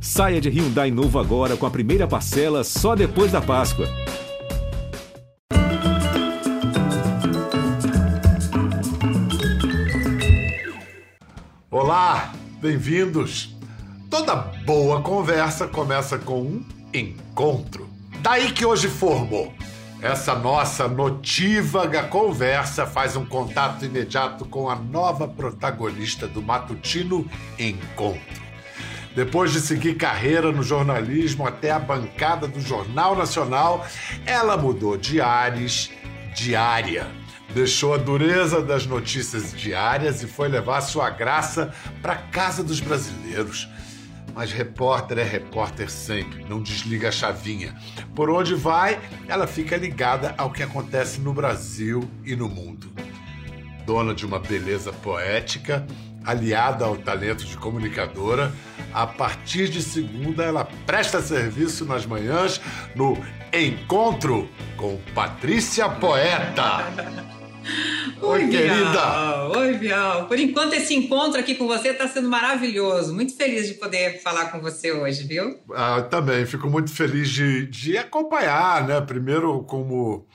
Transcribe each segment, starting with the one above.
Saia de Hyundai novo agora com a primeira parcela só depois da Páscoa. Olá, bem-vindos. Toda boa conversa começa com um encontro. Daí que hoje formou. Essa nossa notívaga conversa faz um contato imediato com a nova protagonista do matutino Encontro. Depois de seguir carreira no jornalismo até a bancada do Jornal Nacional, ela mudou de ares, diária. Deixou a dureza das notícias diárias e foi levar sua graça para casa dos brasileiros. Mas repórter é repórter sempre, não desliga a chavinha. Por onde vai, ela fica ligada ao que acontece no Brasil e no mundo. Dona de uma beleza poética, aliada ao talento de comunicadora, a partir de segunda ela presta serviço nas manhãs no Encontro com Patrícia Poeta. Oi, Oi querida! Oi, Bial! Por enquanto, esse encontro aqui com você está sendo maravilhoso. Muito feliz de poder falar com você hoje, viu? Ah, também, fico muito feliz de, de acompanhar, né? Primeiro, como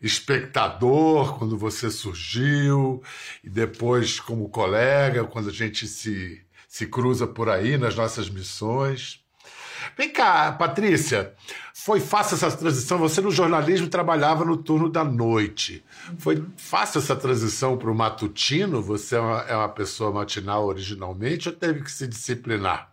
espectador, quando você surgiu, e depois como colega, quando a gente se, se cruza por aí nas nossas missões. Vem cá, Patrícia, foi fácil essa transição? Você no jornalismo trabalhava no turno da noite. Foi fácil essa transição para o matutino? Você é uma, é uma pessoa matinal originalmente ou teve que se disciplinar?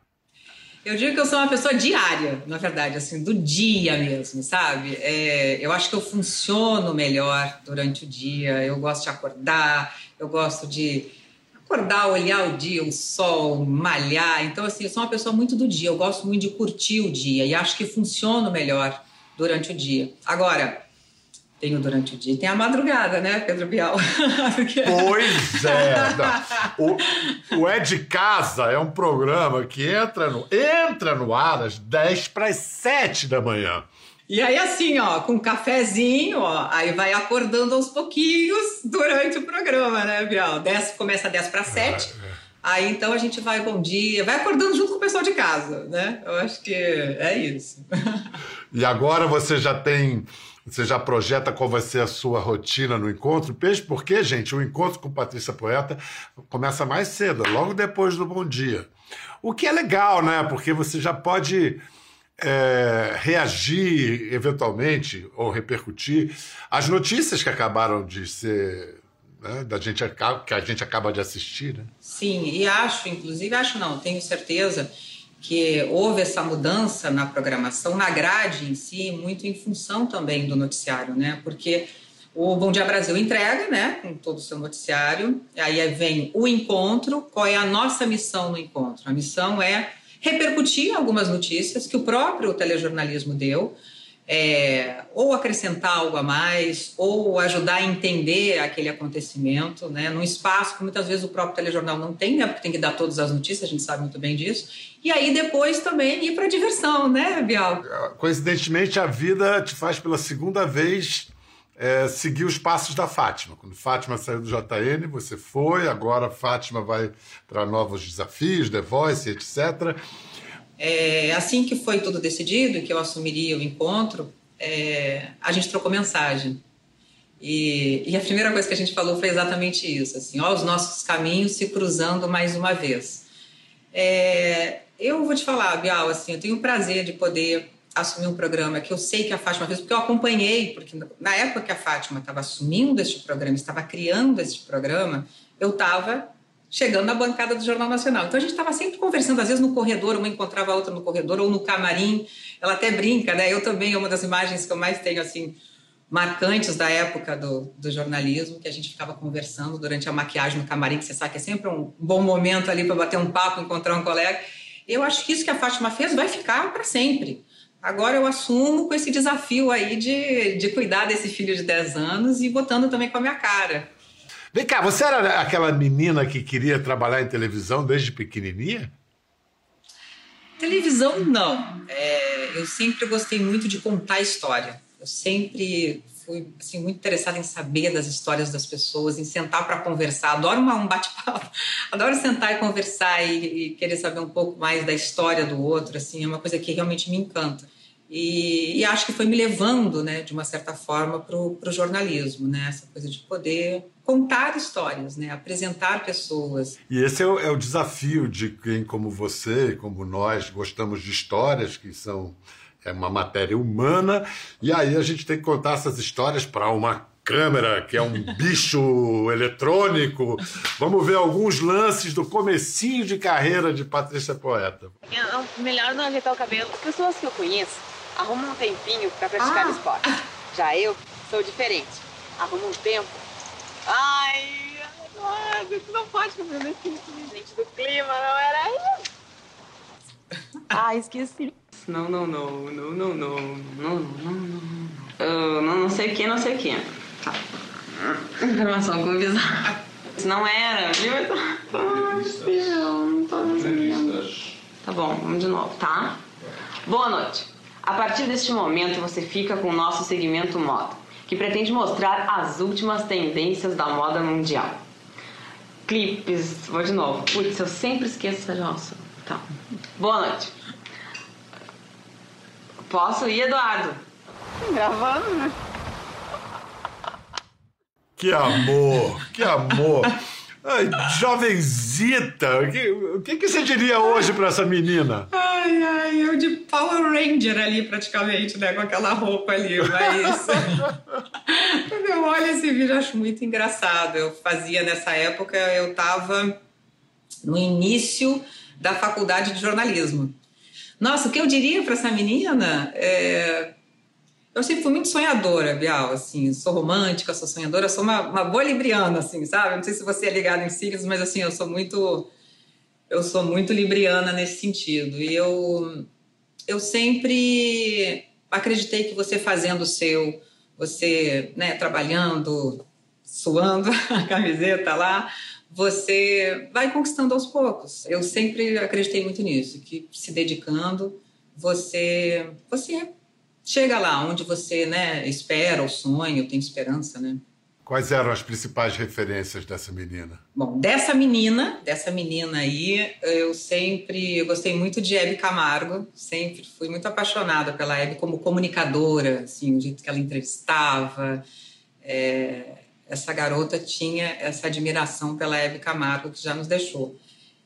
Eu digo que eu sou uma pessoa diária, na verdade, assim, do dia mesmo, sabe? É, eu acho que eu funciono melhor durante o dia. Eu gosto de acordar, eu gosto de acordar, olhar o dia, o sol, malhar. Então, assim, eu sou uma pessoa muito do dia. Eu gosto muito de curtir o dia e acho que funciono melhor durante o dia. Agora, tenho durante o dia tem a madrugada, né, Pedro Bial? Porque... Pois é. O, o É de Casa é um programa que entra no, entra no ar às 10 para as 7 da manhã. E aí, assim, ó, com um cafezinho, ó, aí vai acordando aos pouquinhos durante o programa, né, Bial? 10, começa 10 para 7. É, é. Aí então a gente vai bom dia, vai acordando junto com o pessoal de casa, né? Eu acho que é isso. E agora você já tem, você já projeta qual vai ser a sua rotina no encontro? Peixe, porque, gente, o encontro com Patrícia Poeta começa mais cedo, logo depois do Bom Dia. O que é legal, né? Porque você já pode é, reagir eventualmente ou repercutir as notícias que acabaram de ser né, da gente que a gente acaba de assistir, né? Sim, e acho, inclusive acho não, tenho certeza que houve essa mudança na programação, na grade em si, muito em função também do noticiário, né? Porque o Bom Dia Brasil entrega, né, com todo o seu noticiário, aí vem o encontro, qual é a nossa missão no encontro? A missão é repercutir algumas notícias que o próprio telejornalismo deu, é, ou acrescentar algo a mais, ou ajudar a entender aquele acontecimento, né, num espaço que muitas vezes o próprio telejornal não tem, né, porque tem que dar todas as notícias, a gente sabe muito bem disso. E aí depois também ir para a diversão, né, Bial? Coincidentemente, a vida te faz pela segunda vez é, seguir os passos da Fátima. Quando Fátima saiu do JN, você foi, agora Fátima vai para novos desafios, The Voice, etc. É, assim que foi tudo decidido, que eu assumiria o encontro, é, a gente trocou mensagem. E, e, a primeira coisa que a gente falou foi exatamente isso, assim, ó, os nossos caminhos se cruzando mais uma vez. É, eu vou te falar, Bial, assim, eu tenho o prazer de poder assumir um programa que eu sei que a Fátima fez, porque eu acompanhei, porque na época que a Fátima estava assumindo este programa, estava criando este programa, eu estava chegando na bancada do Jornal Nacional. Então a gente estava sempre conversando, às vezes no corredor, uma encontrava a outra no corredor ou no camarim. Ela até brinca, né? Eu também, é uma das imagens que eu mais tenho, assim, marcantes da época do, do jornalismo, que a gente ficava conversando durante a maquiagem no camarim, que você sabe que é sempre um bom momento ali para bater um papo, encontrar um colega. Eu acho que isso que a Fátima fez vai ficar para sempre. Agora eu assumo com esse desafio aí de, de cuidar desse filho de 10 anos e botando também com a minha cara. Vem cá, você era aquela menina que queria trabalhar em televisão desde pequenininha? Televisão, não. É, eu sempre gostei muito de contar história. Eu sempre fui assim, muito interessada em saber das histórias das pessoas, em sentar para conversar. Adoro uma, um bate-papo, adoro sentar e conversar e, e, querer saber um pouco mais da história do outro. Assim, é uma coisa que realmente me encanta. E, e acho que foi me levando, né, de uma certa forma, para o jornalismo, né? essa coisa de poder contar histórias, né? apresentar pessoas. E esse é o, é o desafio de quem, como você, como nós, gostamos de histórias que são é uma matéria humana, e aí a gente tem que contar essas histórias para uma câmera, que é um bicho eletrônico. Vamos ver alguns lances do comecinho de carreira de Patrícia Poeta. É melhor não ajeitar o cabelo. As pessoas que eu conheço arrumam um tempinho para praticar ah. esporte. Já eu sou diferente. Arrumo um tempo. Ai, não, não pode fazer desse gente do clima, não era isso. Ah, esqueci. Não, não, não, não, não, não, não, não, não, não, não sei o que, não sei o que. Tá. Informação com bizarra. Não era, viu? Não tô Tá bom, vamos de novo, tá? Boa noite. A partir deste momento você fica com o nosso segmento moda, que pretende mostrar as últimas tendências da moda mundial. Clipes, vou de novo. Putz, eu sempre esqueço essa nossa. Tá. Boa noite. Posso ir, Eduardo? Gravando, né? Que amor, que amor. Ai, jovenzita, o que, o que, que você diria hoje para essa menina? Ai, ai, eu de Power Ranger ali praticamente, né, com aquela roupa ali, mas... Quando eu olho esse vídeo, acho muito engraçado. Eu fazia nessa época, eu estava no início da faculdade de jornalismo. Nossa, o que eu diria para essa menina é... Eu sempre fui muito sonhadora, Bial, assim, sou romântica, sou sonhadora, sou uma, uma boa libriana, assim, sabe? Não sei se você é ligado em signos, mas assim, eu sou muito eu sou muito libriana nesse sentido. E eu eu sempre acreditei que você fazendo o seu, você, né, trabalhando, suando a camiseta lá, você vai conquistando aos poucos. Eu sempre acreditei muito nisso, que se dedicando, você você chega lá onde você, né, espera o sonho, tem esperança, né? Quais eram as principais referências dessa menina? Bom, dessa menina, dessa menina aí, eu sempre eu gostei muito de Hebe Camargo, sempre fui muito apaixonada pela Hebe como comunicadora, assim, o jeito que ela entrevistava, é, essa garota tinha essa admiração pela Hebe Camargo que já nos deixou.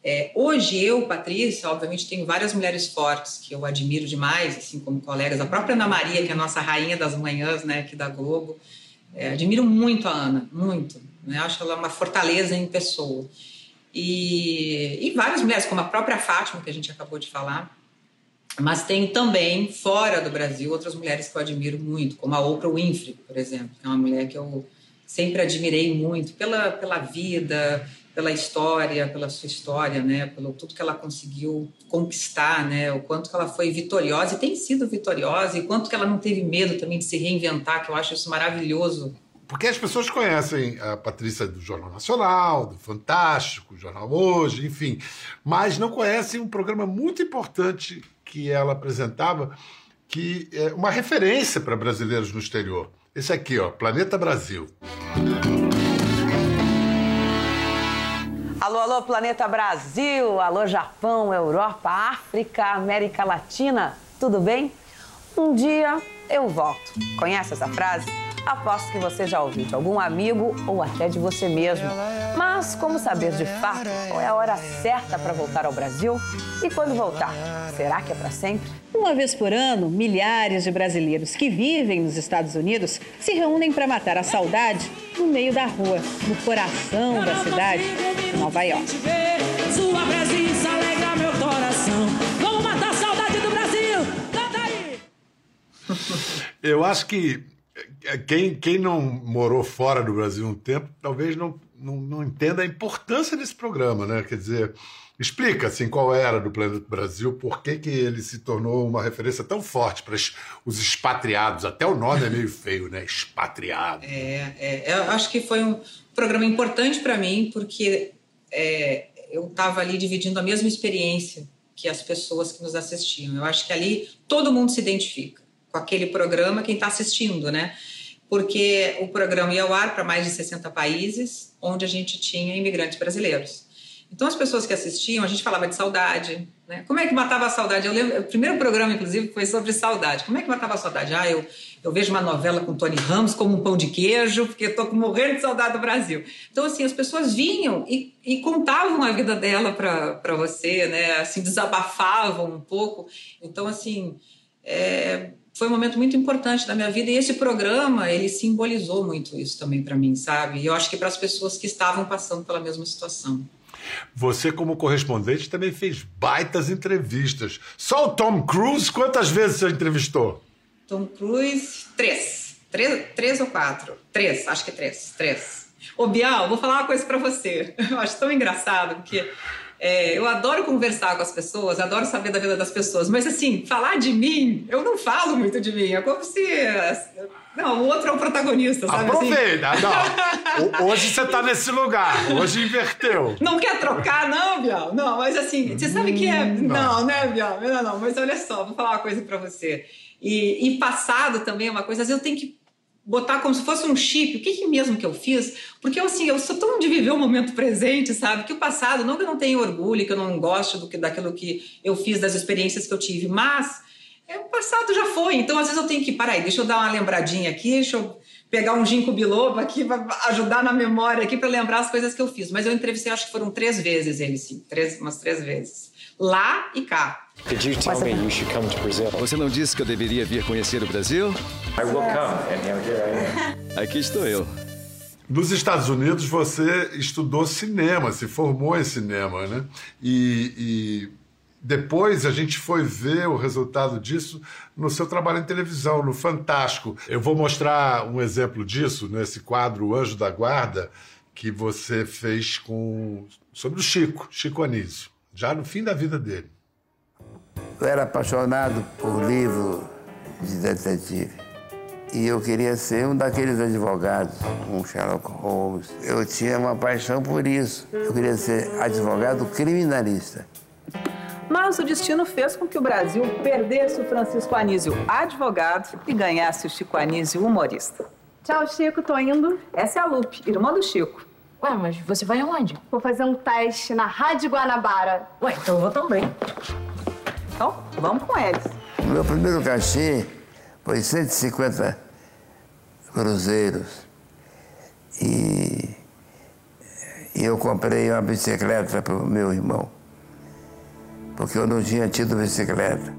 É, hoje eu, Patrícia, obviamente tenho várias mulheres fortes que eu admiro demais, assim como colegas. A própria Ana Maria, que é a nossa rainha das manhãs, né, aqui da Globo. É, admiro muito a Ana, muito. Né? Acho ela uma fortaleza em pessoa. E, e várias mulheres, como a própria Fátima, que a gente acabou de falar. Mas tem também, fora do Brasil, outras mulheres que eu admiro muito, como a Oprah Winfrey, por exemplo, é uma mulher que eu sempre admirei muito pela, pela vida, pela história, pela sua história, né, pelo tudo que ela conseguiu conquistar, né, o quanto que ela foi vitoriosa e tem sido vitoriosa e quanto que ela não teve medo também de se reinventar, que eu acho isso maravilhoso. Porque as pessoas conhecem a Patrícia do Jornal Nacional, do Fantástico, Jornal Hoje, enfim, mas não conhecem um programa muito importante que ela apresentava, que é uma referência para brasileiros no exterior esse aqui, ó, Planeta Brasil. Alô, alô, Planeta Brasil! Alô, Japão, Europa, África, América Latina, tudo bem? Um dia eu volto. Conhece essa frase? Aposto que você já ouviu de algum amigo ou até de você mesmo. Mas como saber de fato qual é a hora certa para voltar ao Brasil? E quando voltar, será que é para sempre? Uma vez por ano, milhares de brasileiros que vivem nos Estados Unidos se reúnem para matar a saudade no meio da rua, no coração da cidade de Nova York. Sua presença alegra meu coração. Vamos matar a saudade do Brasil! Canta aí! Eu acho que quem, quem não morou fora do Brasil um tempo, talvez não, não, não, entenda a importância desse programa, né? Quer dizer, explica assim qual era do Planeta Brasil, por que, que ele se tornou uma referência tão forte para os expatriados. Até o nome é meio feio, né? Expatriado. É, é eu acho que foi um programa importante para mim, porque é, eu estava ali dividindo a mesma experiência que as pessoas que nos assistiam. Eu acho que ali todo mundo se identifica com aquele programa quem está assistindo, né? porque o programa ia ao ar para mais de 60 países, onde a gente tinha imigrantes brasileiros. Então, as pessoas que assistiam, a gente falava de saudade. Né? Como é que matava a saudade? Eu lembro, o primeiro programa, inclusive, foi sobre saudade. Como é que matava a saudade? Ah, eu, eu vejo uma novela com Tony Ramos como um pão de queijo, porque estou morrendo de saudade do Brasil. Então, assim, as pessoas vinham e, e contavam a vida dela para você, né? Assim, desabafavam um pouco. Então, assim, é, foi um momento muito importante da minha vida e esse programa, ele simbolizou muito isso também para mim, sabe? E eu acho que para as pessoas que estavam passando pela mesma situação. Você, como correspondente, também fez baitas entrevistas. Só o Tom Cruise, quantas vezes você entrevistou? Tom Cruise, três. Três, três ou quatro? Três, acho que três. Três. Ô, Bial, vou falar uma coisa para você. Eu acho tão engraçado, porque é, eu adoro conversar com as pessoas, adoro saber da vida das pessoas, mas assim, falar de mim, eu não falo muito de mim. É como se não, o outro é o protagonista, sabe? Assim? Aproveita, assim? não. Hoje você tá nesse lugar, hoje inverteu. Não quer trocar, não, Bial? Não, mas assim, você sabe que é. Hum, não, né, Bial? Não, não, mas olha só, vou falar uma coisa pra você. E, e passado também é uma coisa, às vezes eu tenho que botar como se fosse um chip, o que, que mesmo que eu fiz? Porque assim, eu sou tão de viver o momento presente, sabe? Que o passado, não que eu não tenha orgulho, que eu não gosto do que, daquilo que eu fiz, das experiências que eu tive, mas é, o passado já foi, então às vezes eu tenho que, aí, deixa eu dar uma lembradinha aqui, deixa eu pegar um ginkgo biloba aqui para ajudar na memória aqui para lembrar as coisas que eu fiz. Mas eu entrevistei, acho que foram três vezes ele, sim, três, umas três vezes, lá e cá. Você não disse que eu deveria vir conhecer o Brasil? I will come, and here I am. Aqui estou eu. Nos Estados Unidos você estudou cinema, se formou em cinema, né? E, e depois a gente foi ver o resultado disso no seu trabalho em televisão, no Fantástico. Eu vou mostrar um exemplo disso nesse quadro O Anjo da Guarda, que você fez com sobre o Chico, Chico Anísio, já no fim da vida dele. Eu era apaixonado por livro de detetive. E eu queria ser um daqueles advogados, um Sherlock Holmes. Eu tinha uma paixão por isso. Eu queria ser advogado criminalista. Mas o destino fez com que o Brasil perdesse o Francisco Anísio advogado e ganhasse o Chico Anísio humorista. Tchau, Chico, tô indo. Essa é a Lupe, irmã do Chico. Ué, mas você vai aonde? Vou fazer um teste na Rádio Guanabara. Ué, então eu vou também. Então, vamos com eles. O meu primeiro cachê foi 150 cruzeiros. E, e eu comprei uma bicicleta para o meu irmão porque eu não tinha tido bicicleta.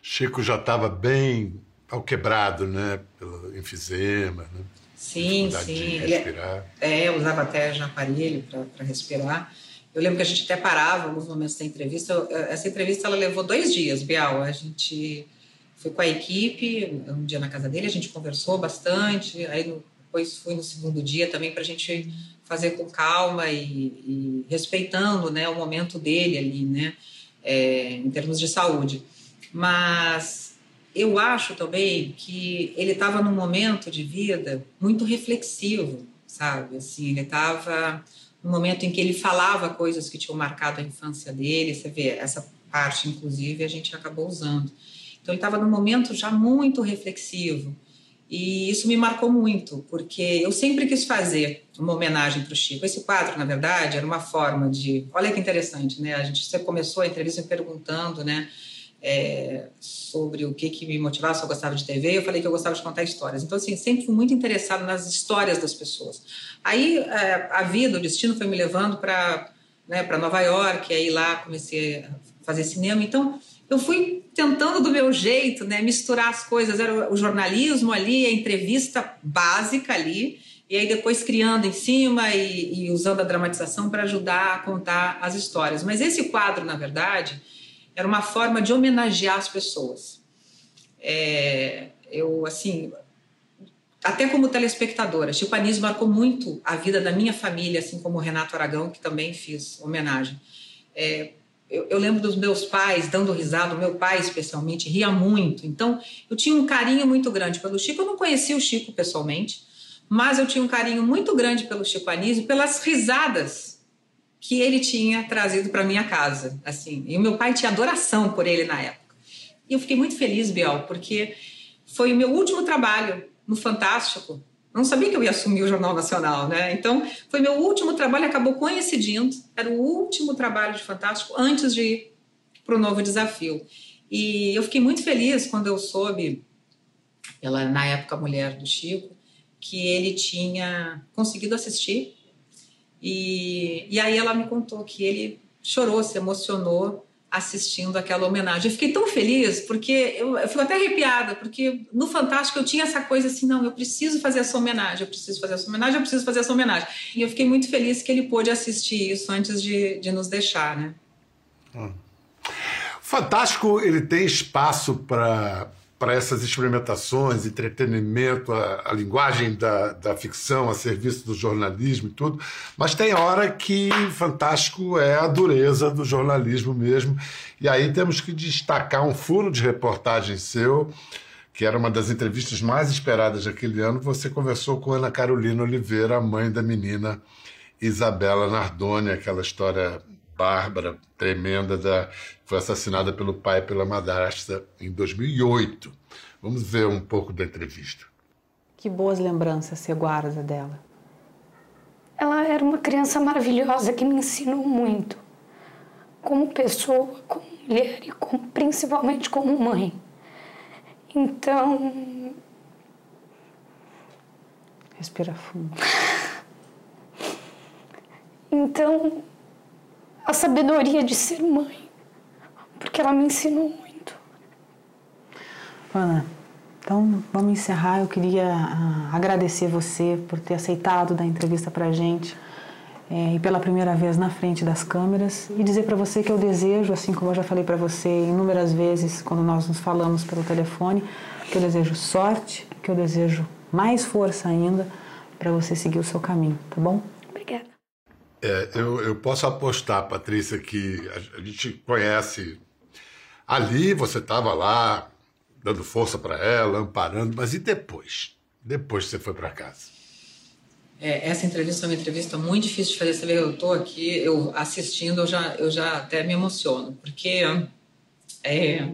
Chico já estava bem ao quebrado, né? Pelo enfisema, né? Sim, sim. respirar. Ele, é, usava até já aparelho para respirar. Eu lembro que a gente até parava alguns momentos da entrevista. Essa entrevista ela levou dois dias, Bial. A gente foi com a equipe um dia na casa dele, a gente conversou bastante. Aí depois fui no segundo dia também para a gente fazer com calma e, e, respeitando, né, o momento dele ali, né? é, em termos de saúde. Mas eu acho também que ele estava num momento de vida muito reflexivo, sabe? Assim, ele estava no momento em que ele falava coisas que tinham marcado a infância dele. Você vê essa parte, inclusive, a gente acabou usando. Então ele estava num momento já muito reflexivo. E isso me marcou muito, porque eu sempre quis fazer uma homenagem para o Chico. Esse quadro, na verdade, era uma forma de. Olha que interessante, né? A gente você começou a entrevista me perguntando, né? É, sobre o que, que me motivava, se eu gostava de TV, eu falei que eu gostava de contar histórias. Então, assim, sempre fui muito interessada nas histórias das pessoas. Aí, é, a vida, o destino foi me levando para né, Nova York, aí lá comecei a fazer cinema. Então, eu fui tentando do meu jeito, né, misturar as coisas. Era o jornalismo ali, a entrevista básica ali, e aí depois criando em cima e, e usando a dramatização para ajudar a contar as histórias. Mas esse quadro, na verdade, era uma forma de homenagear as pessoas. É, eu, assim, até como telespectadora, Chico Anísio marcou muito a vida da minha família, assim como o Renato Aragão, que também fiz homenagem. É, eu, eu, lembro dos meus pais dando risada, o meu pai especialmente ria muito. Então, eu tinha um carinho muito grande pelo Chico. Eu não conhecia o Chico pessoalmente, mas eu tinha um carinho muito grande pelo Chico Anísio, pelas risadas que ele tinha trazido para minha casa, assim. E o meu pai tinha adoração por ele na época. E eu fiquei muito feliz, Biel, porque foi o meu último trabalho no Fantástico. Não sabia que eu ia assumir o Jornal Nacional, né? Então, foi meu último trabalho, acabou coincidindo. Era o último trabalho de Fantástico antes de ir para o novo desafio. E eu fiquei muito feliz quando eu soube, ela na época mulher do Chico, que ele tinha conseguido assistir. E, e aí ela me contou que ele chorou, se emocionou assistindo aquela homenagem. Eu fiquei tão feliz, porque eu, eu, fico até arrepiada, porque no Fantástico eu tinha essa coisa assim, não, eu preciso fazer essa homenagem, eu preciso fazer essa homenagem, eu preciso fazer essa homenagem. E eu fiquei muito feliz que ele pôde assistir isso antes de, de nos deixar, né? Hum. Fantástico, ele tem espaço para para essas experimentações, entretenimento, a, a linguagem da, da, ficção a serviço do jornalismo e tudo, mas tem hora que fantástico é a dureza do jornalismo mesmo. E aí temos que destacar um furo de reportagem seu, que era uma das entrevistas mais esperadas daquele ano. Você conversou com Ana Carolina Oliveira, a mãe da menina Isabela Nardoni, aquela história bárbara, tremenda, da, foi assassinada pelo pai e pela madrasta em 2008. Vamos ver um pouco da entrevista. Que boas lembranças você guarda dela? Ela era uma criança maravilhosa que me ensinou muito. Como pessoa, como mulher e como, principalmente como mãe. Então. Respira fundo. Então, a sabedoria de ser mãe, porque ela me ensinou muito. Ana, então vamos encerrar. Eu queria uh, agradecer você por ter aceitado dar entrevista para gente é, e pela primeira vez na frente das câmeras e dizer para você que eu desejo, assim como eu já falei para você inúmeras vezes quando nós nos falamos pelo telefone, que eu desejo sorte, que eu desejo mais força ainda para você seguir o seu caminho, tá bom? É, eu, eu posso apostar, Patrícia, que a, a gente conhece. Ali você estava lá, dando força para ela, amparando, mas e depois? Depois que você foi para casa? É, essa entrevista é uma entrevista muito difícil de fazer. Você vê, eu estou aqui, eu assistindo, eu já, eu já até me emociono, porque é,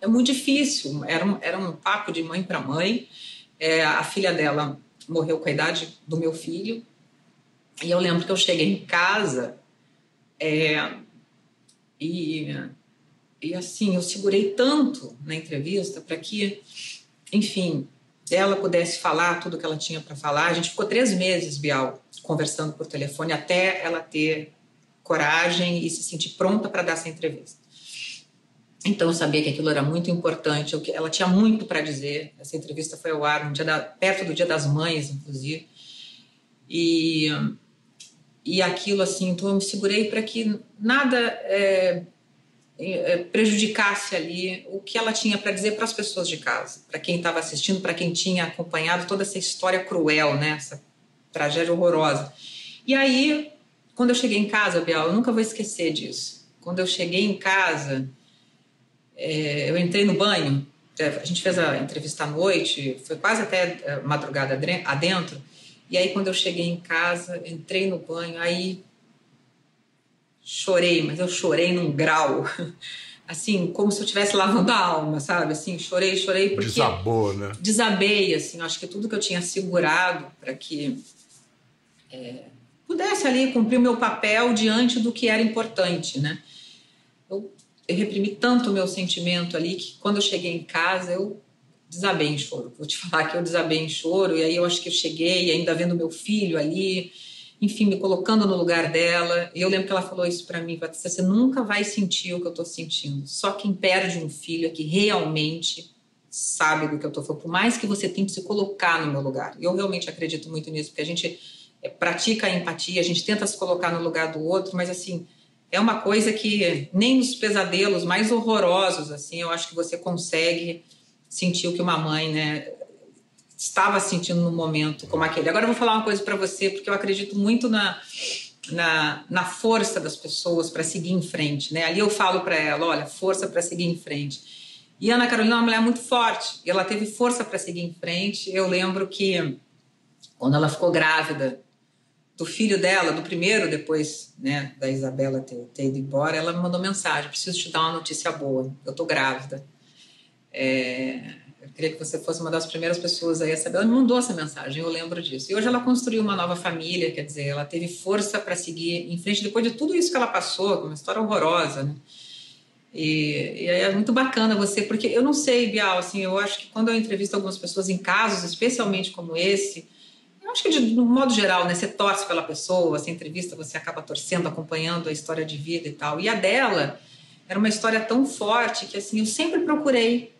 é muito difícil. Era um, era um papo de mãe para mãe. É, a filha dela morreu com a idade do meu filho, e eu lembro que eu cheguei em casa é, e, e assim, eu segurei tanto na entrevista para que, enfim, ela pudesse falar tudo que ela tinha para falar. A gente ficou três meses, Bial, conversando por telefone até ela ter coragem e se sentir pronta para dar essa entrevista. Então eu sabia que aquilo era muito importante, ela tinha muito para dizer. Essa entrevista foi ao ar no dia da, perto do Dia das Mães, inclusive. E e aquilo assim, então eu me segurei para que nada é, é, prejudicasse ali o que ela tinha para dizer para as pessoas de casa, para quem estava assistindo, para quem tinha acompanhado toda essa história cruel, né, essa tragédia horrorosa. E aí, quando eu cheguei em casa, Bial, eu nunca vou esquecer disso. Quando eu cheguei em casa, é, eu entrei no banho, a gente fez a entrevista à noite, foi quase até é, madrugada adentro. E aí, quando eu cheguei em casa, entrei no banho, aí chorei, mas eu chorei num grau, assim, como se eu estivesse lavando a alma, sabe? Assim, chorei, chorei porque... Desabou, né? Desabei, assim, acho que tudo que eu tinha segurado para que é, pudesse ali cumprir o meu papel diante do que era importante, né? Eu, eu reprimi tanto o meu sentimento ali que quando eu cheguei em casa, eu desabei em choro. Vou te falar que eu desabei em choro, e aí eu acho que eu cheguei, ainda vendo meu filho ali, enfim, me colocando no lugar dela. E eu lembro que ela falou isso para mim, Patrícia, você nunca vai sentir o que eu estou sentindo. Só quem perde um filho é que realmente sabe do que eu estou falando, por mais que você tente se colocar no meu lugar. E eu realmente acredito muito nisso, porque a gente é, pratica a empatia, a gente tenta se colocar no lugar do outro, mas assim, é uma coisa que nem nos pesadelos mais horrorosos, assim, eu acho que você consegue sentiu que uma mãe, né, estava sentindo no momento como aquele. Agora eu vou falar uma coisa para você, porque eu acredito muito na, na, na força das pessoas para seguir em frente, né? Ali eu falo para ela, olha, força para seguir em frente. E Ana Carolina é uma mulher muito forte, e ela teve força para seguir em frente. Eu lembro que quando ela ficou grávida do filho dela, do primeiro, depois né, da Isabela ter, ter ido embora, ela me mandou mensagem: preciso te dar uma notícia boa, eu tô grávida. É, Eu queria que você fosse uma das primeiras pessoas aí a saber. Ela me mandou essa mensagem, eu lembro disso. E hoje ela construiu uma nova família, quer dizer, ela teve força para seguir em frente depois de tudo isso que ela passou, uma história horrorosa, né? E, e é muito bacana você, porque eu não sei, Bial, assim, eu acho que quando eu entrevisto algumas pessoas em casos, especialmente como esse, eu acho que de, no modo geral, né, você torce pela pessoa, essa entrevista você acaba torcendo, acompanhando a história de vida e tal. E a dela era uma história tão forte que assim eu sempre procurei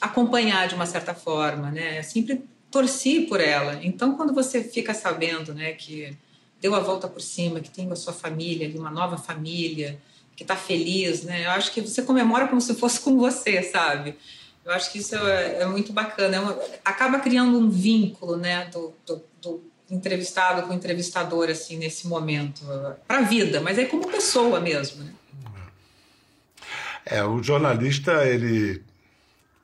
acompanhar de uma certa forma, né? Sempre torci por ela. Então, quando você fica sabendo, né, que deu a volta por cima, que tem a sua família, uma nova família, que está feliz, né? Eu acho que você comemora como se fosse com você, sabe? Eu acho que isso é, é muito bacana. É uma, acaba criando um vínculo, né, do, do, do entrevistado com o entrevistador, assim, nesse momento, para a vida, mas é como pessoa mesmo, né? É, o jornalista, ele,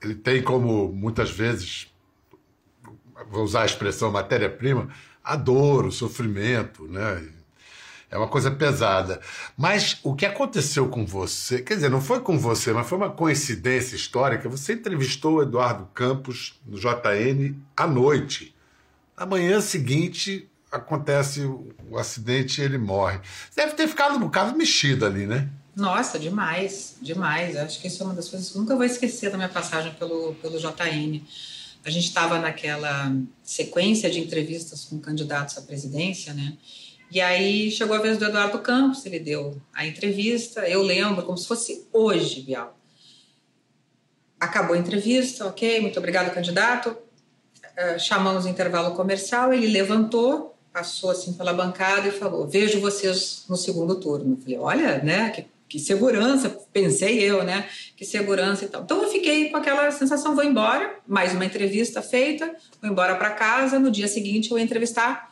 ele tem como, muitas vezes, vou usar a expressão matéria-prima, a dor, o sofrimento, né? É uma coisa pesada. Mas o que aconteceu com você, quer dizer, não foi com você, mas foi uma coincidência histórica. Você entrevistou o Eduardo Campos no JN à noite. Na manhã seguinte acontece o, acidente e ele morre. Deve ter ficado um bocado mexido ali, né? Nossa, demais, demais. Acho que isso é uma das coisas que nunca vou esquecer da minha passagem pelo, pelo JN. A gente estava naquela sequência de entrevistas com candidatos à presidência, né? E aí chegou a vez do Eduardo Campos, ele deu a entrevista. Eu lembro como se fosse hoje, Bial. Acabou a entrevista, ok, muito obrigado, candidato. Uh, chamamos o intervalo comercial, ele levantou, passou assim pela bancada e falou: Vejo vocês no segundo turno. Eu falei: Olha, né, que, que segurança, pensei eu, né, que segurança e tal. Então eu fiquei com aquela sensação: vou embora, mais uma entrevista feita, vou embora para casa. No dia seguinte eu entrevistar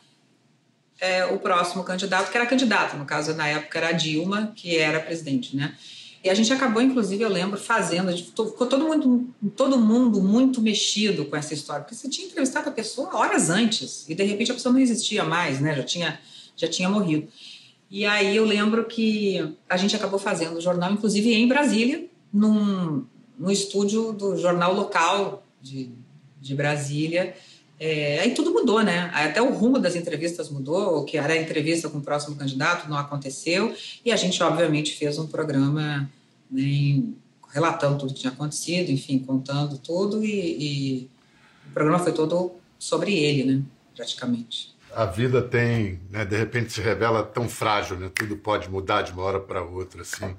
é, o próximo candidato, que era candidato, no caso, na época era a Dilma, que era presidente, né? E a gente acabou, inclusive, eu lembro, fazendo, ficou todo mundo, todo mundo muito mexido com essa história, porque você tinha entrevistado a pessoa horas antes, e de repente a pessoa não existia mais, né? Já tinha, já tinha morrido. E aí eu lembro que a gente acabou fazendo o jornal, inclusive em Brasília, num, num estúdio do jornal local de, de Brasília, é, aí tudo mudou, né? Até o rumo das entrevistas mudou, o que era a entrevista com o próximo candidato não aconteceu, e a gente, obviamente, fez um programa né, relatando tudo que tinha acontecido, enfim, contando tudo, e, e o programa foi todo sobre ele, né? Praticamente. A vida tem, né, de repente se revela tão frágil, né? Tudo pode mudar de uma hora para outra, assim.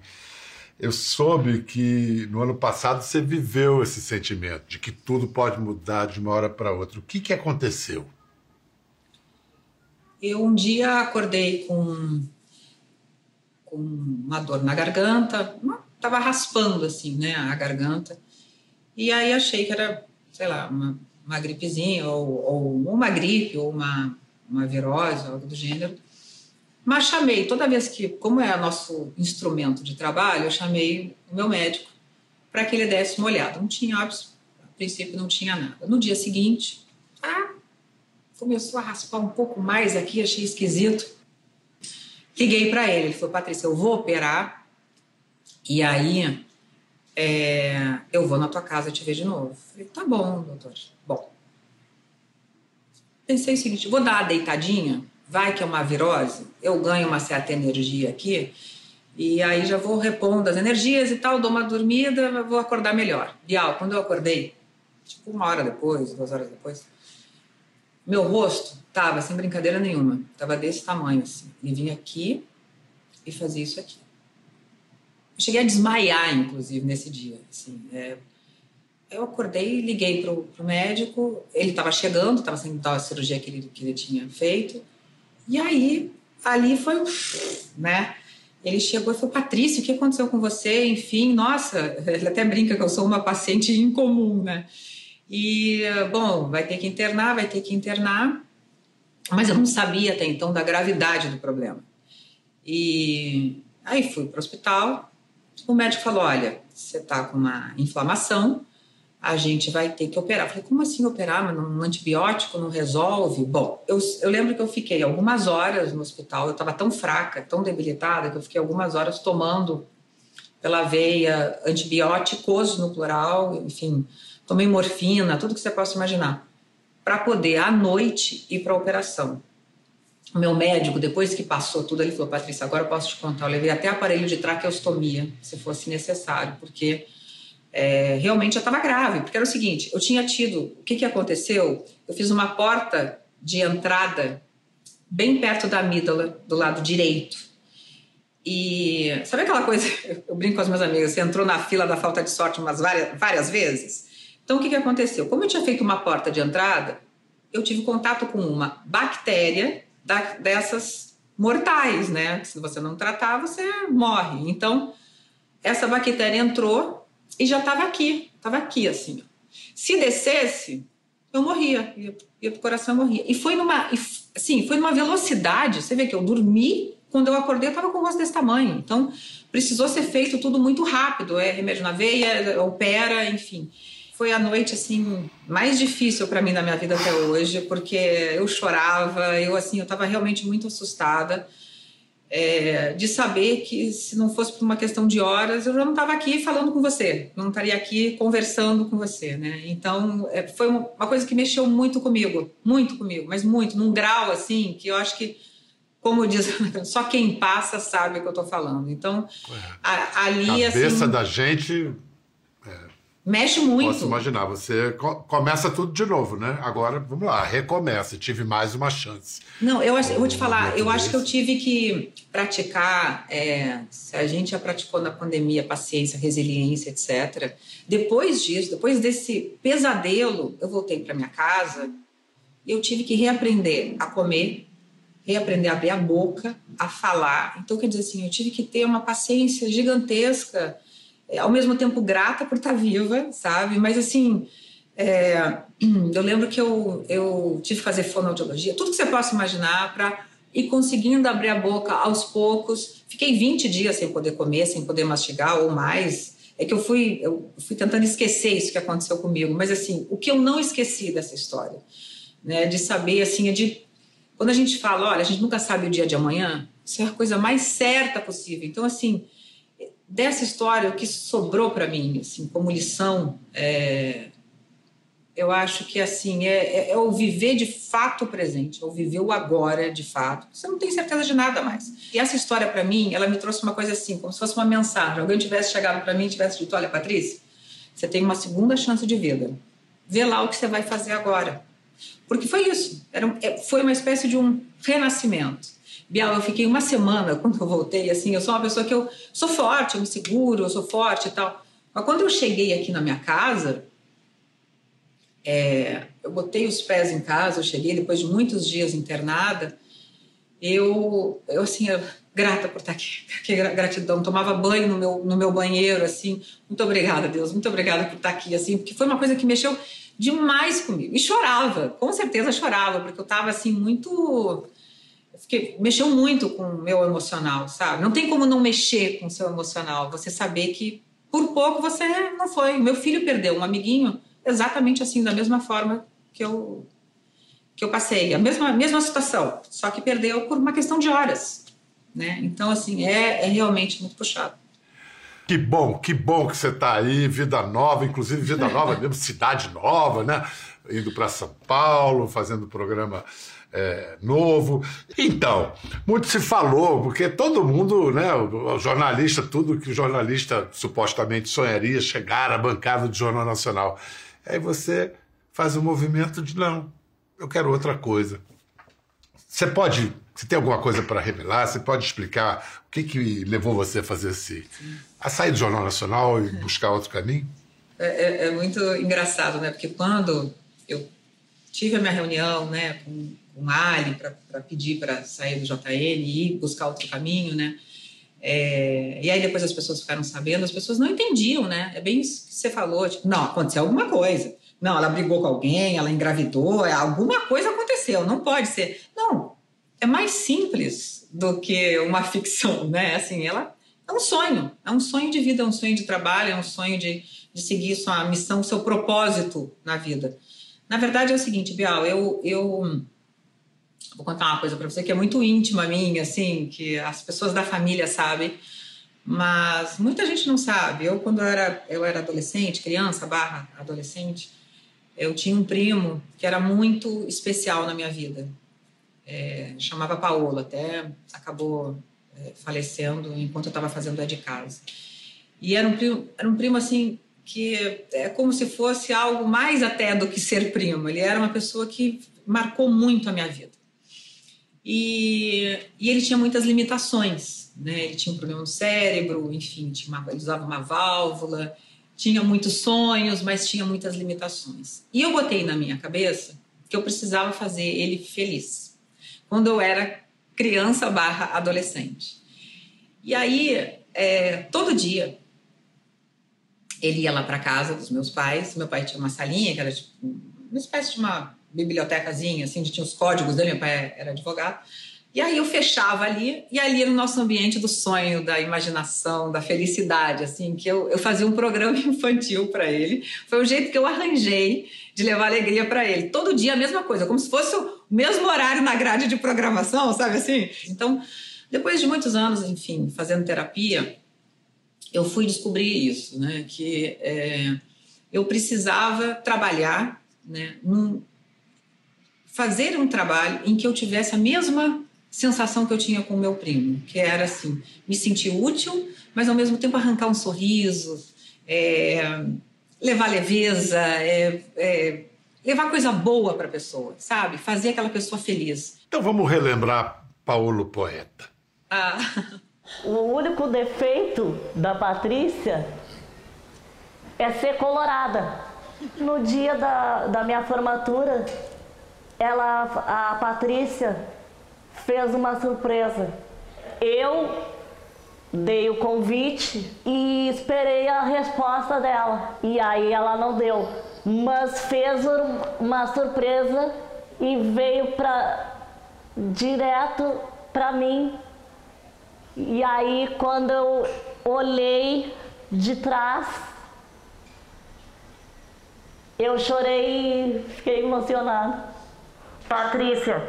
Eu soube que no ano passado você viveu esse sentimento de que tudo pode mudar de uma hora para outra. O que, que aconteceu? Eu um dia acordei com, com uma dor na garganta, estava raspando assim, né, a garganta. E aí achei que era, sei lá, uma, uma gripezinha, ou, ou uma gripe, ou uma, uma virose, algo do gênero. Mas chamei, toda vez que, como é nosso instrumento de trabalho, eu chamei o meu médico para que ele desse uma olhada. Não tinha, a princípio, não tinha nada. No dia seguinte, ah, começou a raspar um pouco mais aqui, achei esquisito. Liguei para ele, ele falou: Patrícia, eu vou operar e aí é, eu vou na tua casa te ver de novo. Falei: tá bom, doutor. Bom, pensei o seguinte: vou dar uma deitadinha vai que é uma virose, eu ganho uma certa energia aqui, e aí já vou repondo as energias e tal, dou uma dormida, vou acordar melhor. Bial, quando eu acordei, tipo uma hora depois, duas horas depois, meu rosto tava sem brincadeira nenhuma, tava desse tamanho assim. E vinha aqui e fazia isso aqui. Cheguei a desmaiar, inclusive, nesse dia. Assim, é, eu acordei, liguei pro, pro médico, ele estava chegando, estava saindo da cirurgia que ele, que ele tinha feito. E aí, ali foi, né? Ele chegou e falou: Patrícia, o que aconteceu com você? Enfim, nossa, ele até brinca que eu sou uma paciente incomum, né? E, bom, vai ter que internar, vai ter que internar. Mas eu não sabia até então da gravidade do problema. E aí fui para o hospital. O médico falou: olha, você está com uma inflamação, a gente vai ter que operar. falei, como assim operar? Mas um antibiótico não resolve? Bom, eu, eu lembro que eu fiquei algumas horas no hospital, eu estava tão fraca, tão debilitada, que eu fiquei algumas horas tomando pela veia, antibióticos no plural, enfim, tomei morfina, tudo que você possa imaginar, para poder à noite ir para a operação. O meu médico, depois que passou tudo, ele falou: Patrícia, agora eu posso te contar. Eu levei até aparelho de traqueostomia, se fosse necessário, porque é, realmente eu estava grave. Porque era o seguinte: eu tinha tido. O que, que aconteceu? Eu fiz uma porta de entrada bem perto da amígdala, do lado direito. E sabe aquela coisa? Eu brinco com as minhas amigas: você entrou na fila da falta de sorte umas várias, várias vezes? Então o que, que aconteceu? Como eu tinha feito uma porta de entrada, eu tive contato com uma bactéria da, dessas mortais, né? Se você não tratar, você morre. Então, essa bactéria entrou e já estava aqui, estava aqui assim. Se descesse, eu morria, ia, ia pro coração, morria. E foi numa, assim, foi numa velocidade. Você vê que eu dormi, quando eu acordei, eu estava com o rosto desse tamanho. Então, precisou ser feito tudo muito rápido. É remédio na veia, opera, enfim foi a noite assim mais difícil para mim na minha vida até hoje, porque eu chorava, eu assim, eu estava realmente muito assustada é, de saber que se não fosse por uma questão de horas, eu já não estava aqui falando com você, não estaria aqui conversando com você, né? Então é, foi uma coisa que mexeu muito comigo, muito comigo, mas muito, num grau assim que eu acho que como diz, só quem passa sabe o que eu estou falando. Então, a, ali a cabeça assim, da gente Mexe muito. Posso imaginar, você começa tudo de novo, né? Agora, vamos lá, recomeça, tive mais uma chance. Não, eu, acho, eu vou te falar, eu acho que eu tive que praticar, é, se a gente já praticou na pandemia, paciência, resiliência, etc. Depois disso, depois desse pesadelo, eu voltei para minha casa, eu tive que reaprender a comer, reaprender a abrir a boca, a falar. Então, quer dizer assim, eu tive que ter uma paciência gigantesca ao mesmo tempo grata por estar viva, sabe? Mas assim, é, eu lembro que eu, eu tive que fazer fonoaudiologia, tudo que você possa imaginar para ir conseguindo abrir a boca aos poucos. Fiquei 20 dias sem poder comer, sem poder mastigar ou mais. É que eu fui, eu fui tentando esquecer isso que aconteceu comigo, mas assim, o que eu não esqueci dessa história, né, de saber assim, é de quando a gente fala, olha, a gente nunca sabe o dia de amanhã, isso é a coisa mais certa possível. Então assim, dessa história, o que sobrou para mim, assim, como lição, é, eu acho que assim é, é, é, o viver de fato o presente, é o viver o agora de fato. Você não tem certeza de nada mais. E essa história para mim, ela me trouxe uma coisa assim, como se fosse uma mensagem. Alguém tivesse chegado para mim e tivesse dito: "Olha, Patrícia, você tem uma segunda chance de vida. Vê lá o que você vai fazer agora." Porque foi isso. Era, é, foi uma espécie de um renascimento. Bial, eu fiquei uma semana quando eu voltei, assim, eu sou uma pessoa que eu sou forte, eu me seguro, eu sou forte e tal. Mas quando eu cheguei aqui na minha casa, é, eu botei os pés em casa, eu cheguei depois de muitos dias internada, eu, eu assim, eu, grata por estar aqui, que gratidão, tomava banho no meu, no meu banheiro, assim, muito obrigada, Deus, muito obrigada por estar aqui, assim, porque foi uma coisa que mexeu demais comigo, e chorava, com certeza chorava, porque eu estava, assim, muito fiquei, mexeu muito com o meu emocional, sabe? Não tem como não mexer com o seu emocional. Você saber que por pouco você não foi. Meu filho perdeu um amiguinho exatamente assim, da mesma forma que eu que eu passei, a mesma mesma situação, só que perdeu por uma questão de horas, né? Então assim é, é realmente muito puxado. Que bom, que bom que você está aí, vida nova, inclusive vida nova mesmo, cidade nova, né? Indo para São Paulo, fazendo programa é, novo. Então, muito se falou, porque todo mundo, né, o, jornalista, tudo que o jornalista supostamente sonharia, chegar à bancada do Jornal Nacional. Aí você faz o um movimento de não, eu quero outra coisa. Você pode, você tem alguma coisa para revelar? Você pode explicar o que, que levou você a fazer esse, a sair do Jornal Nacional e buscar outro caminho? É, é, é muito engraçado, né? Porque quando eu tive a minha reunião, né, com com Ali para pedir para sair do JN e ir buscar outro caminho, né? É, e aí depois as pessoas ficaram sabendo, as pessoas não entendiam, né? É bem isso que você falou, tipo, não, aconteceu alguma coisa. Não, ela brigou com alguém, ela engravidou, é, alguma coisa aconteceu, não pode ser. Não, é mais simples do que uma ficção, né? Assim, ela é um sonho, é um sonho de vida, é um sonho de trabalho, é um sonho de, de seguir sua missão, seu propósito na vida. Na verdade é o seguinte, Bial, eu, eu Vou contar uma coisa para você que é muito íntima minha, assim, que as pessoas da família sabem, Mas muita gente não sabe. Eu, quando eu era, eu era adolescente, criança barra adolescente, eu tinha um primo que era muito especial na minha vida. É, chamava Paulo, até acabou é, falecendo enquanto eu estava fazendo a de casa. E era um primo, era um primo assim que é como se fosse algo mais até do que ser primo. Ele era uma pessoa que marcou muito a minha vida. E, e ele tinha muitas limitações, né? Ele tinha um problema no cérebro, enfim, tinha uma, ele usava uma válvula, tinha muitos sonhos, mas tinha muitas limitações. E eu botei na minha cabeça que eu precisava fazer ele feliz. Quando eu era criança barra adolescente. E aí, é, todo dia, ele ia lá para casa dos meus pais. Meu pai tinha uma salinha que era tipo, uma espécie de uma bibliotecazinha, assim, onde tinha os códigos dele. Meu pai era advogado. E aí eu fechava ali, e ali era o nosso ambiente do sonho, da imaginação, da felicidade, assim, que eu, eu fazia um programa infantil para ele. Foi o jeito que eu arranjei de levar alegria para ele. Todo dia a mesma coisa, como se fosse o mesmo horário na grade de programação, sabe assim? Então, depois de muitos anos, enfim, fazendo terapia, eu fui descobrir isso, né? Que é, eu precisava trabalhar, né? Num, fazer um trabalho em que eu tivesse a mesma sensação que eu tinha com o meu primo, que era assim, me sentir útil, mas ao mesmo tempo arrancar um sorriso, é, levar leveza, é, é, levar coisa boa para a pessoa, sabe? Fazer aquela pessoa feliz. Então vamos relembrar Paulo Poeta. Ah. O único defeito da Patrícia é ser colorada. No dia da, da minha formatura, ela, a Patrícia fez uma surpresa. Eu dei o convite e esperei a resposta dela. E aí ela não deu, mas fez uma surpresa e veio para direto para mim e aí, quando eu olhei de trás, eu chorei e fiquei emocionada. Patrícia,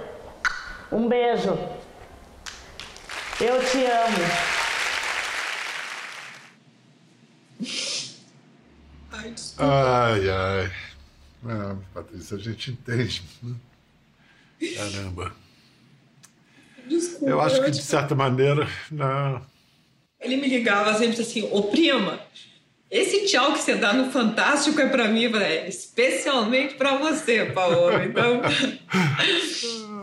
um beijo. Eu te amo. Ai, ai. Ah, Patrícia, a gente entende. Né? Caramba. Desculpa. Eu acho que, de certa maneira, não. Ele me ligava sempre assim, ô prima, esse tchau que você dá no Fantástico é para mim, é especialmente para você, Paulo. Então,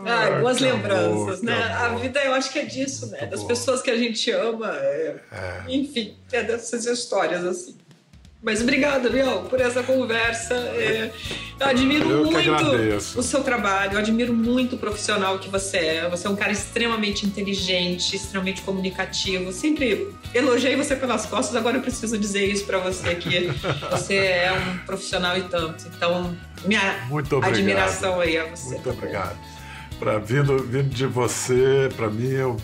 Ai, boas lembranças, né? A vida, eu acho que é disso, né? Das pessoas que a gente ama, é... É. enfim, é dessas histórias assim. Mas obrigada, Biel, por essa conversa. É, eu admiro eu muito o seu trabalho, eu admiro muito o profissional que você é. Você é um cara extremamente inteligente, extremamente comunicativo. Sempre elogiei você pelas costas, agora eu preciso dizer isso para você que você é um profissional e tanto. Então, minha admiração aí a você. Muito obrigado. Pra, vindo, vindo de você, para mim, é um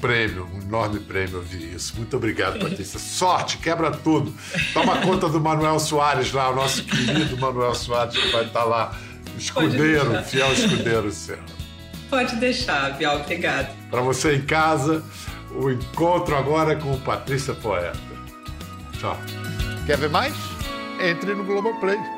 prêmio, um enorme prêmio ouvir isso. Muito obrigado, Patrícia. Sorte, quebra tudo. Toma conta do Manuel Soares lá, o nosso querido Manuel Soares, que vai estar lá, escudeiro, fiel escudeiro seu. Pode deixar, Bial, obrigado. Para você em casa, o encontro agora com Patrícia Poeta. Tchau. Quer ver mais? Entre no Globoplay.